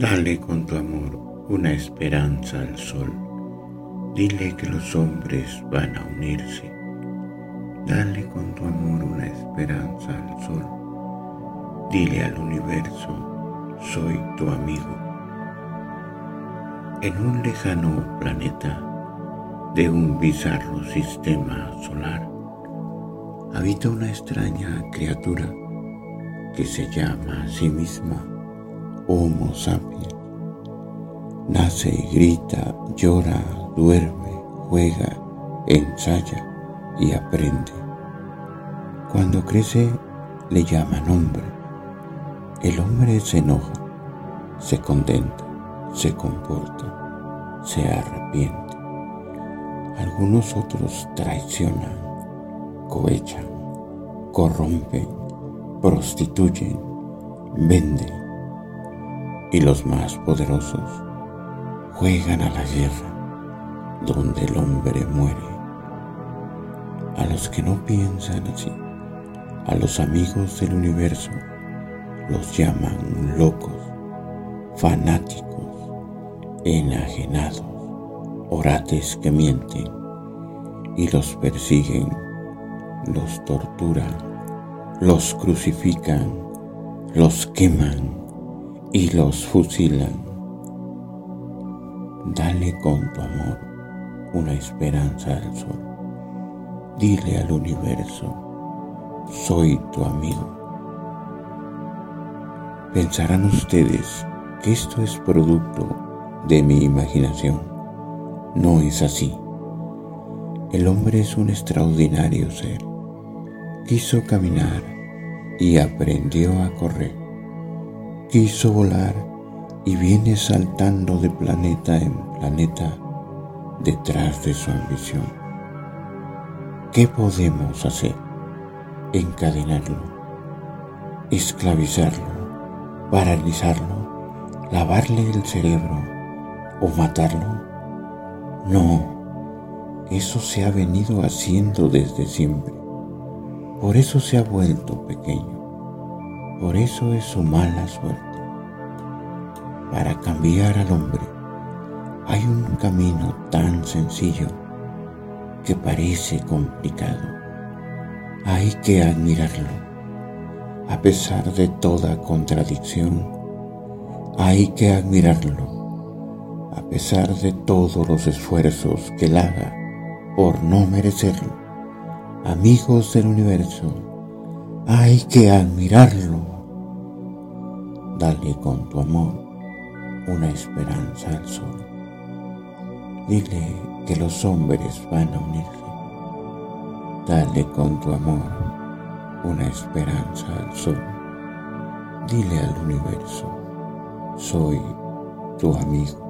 Dale con tu amor una esperanza al sol. Dile que los hombres van a unirse. Dale con tu amor una esperanza al sol. Dile al universo, soy tu amigo. En un lejano planeta de un bizarro sistema solar, habita una extraña criatura que se llama a sí misma Homo sapiens. Nace, grita, llora, duerme, juega, ensaya y aprende. Cuando crece le llaman hombre. El hombre se enoja, se contenta, se comporta, se arrepiente. Algunos otros traicionan, cohechan, corrompen, prostituyen, venden y los más poderosos juegan a la guerra donde el hombre muere. A los que no piensan así, a los amigos del universo, los llaman locos, fanáticos, enajenados, orates que mienten y los persiguen, los torturan, los crucifican, los queman y los fusilan. Dale con tu amor una esperanza al sol. Dile al universo, soy tu amigo. Pensarán ustedes que esto es producto de mi imaginación. No es así. El hombre es un extraordinario ser. Quiso caminar y aprendió a correr quiso volar y viene saltando de planeta en planeta detrás de su ambición. ¿Qué podemos hacer? Encadenarlo, esclavizarlo, paralizarlo, lavarle el cerebro o matarlo. No, eso se ha venido haciendo desde siempre. Por eso se ha vuelto pequeño. Por eso es su mala suerte. Para cambiar al hombre hay un camino tan sencillo que parece complicado. Hay que admirarlo. A pesar de toda contradicción, hay que admirarlo. A pesar de todos los esfuerzos que él haga por no merecerlo. Amigos del universo, hay que admirarlo. Dale con tu amor una esperanza al sol. Dile que los hombres van a unirse. Dale con tu amor una esperanza al sol. Dile al universo, soy tu amigo.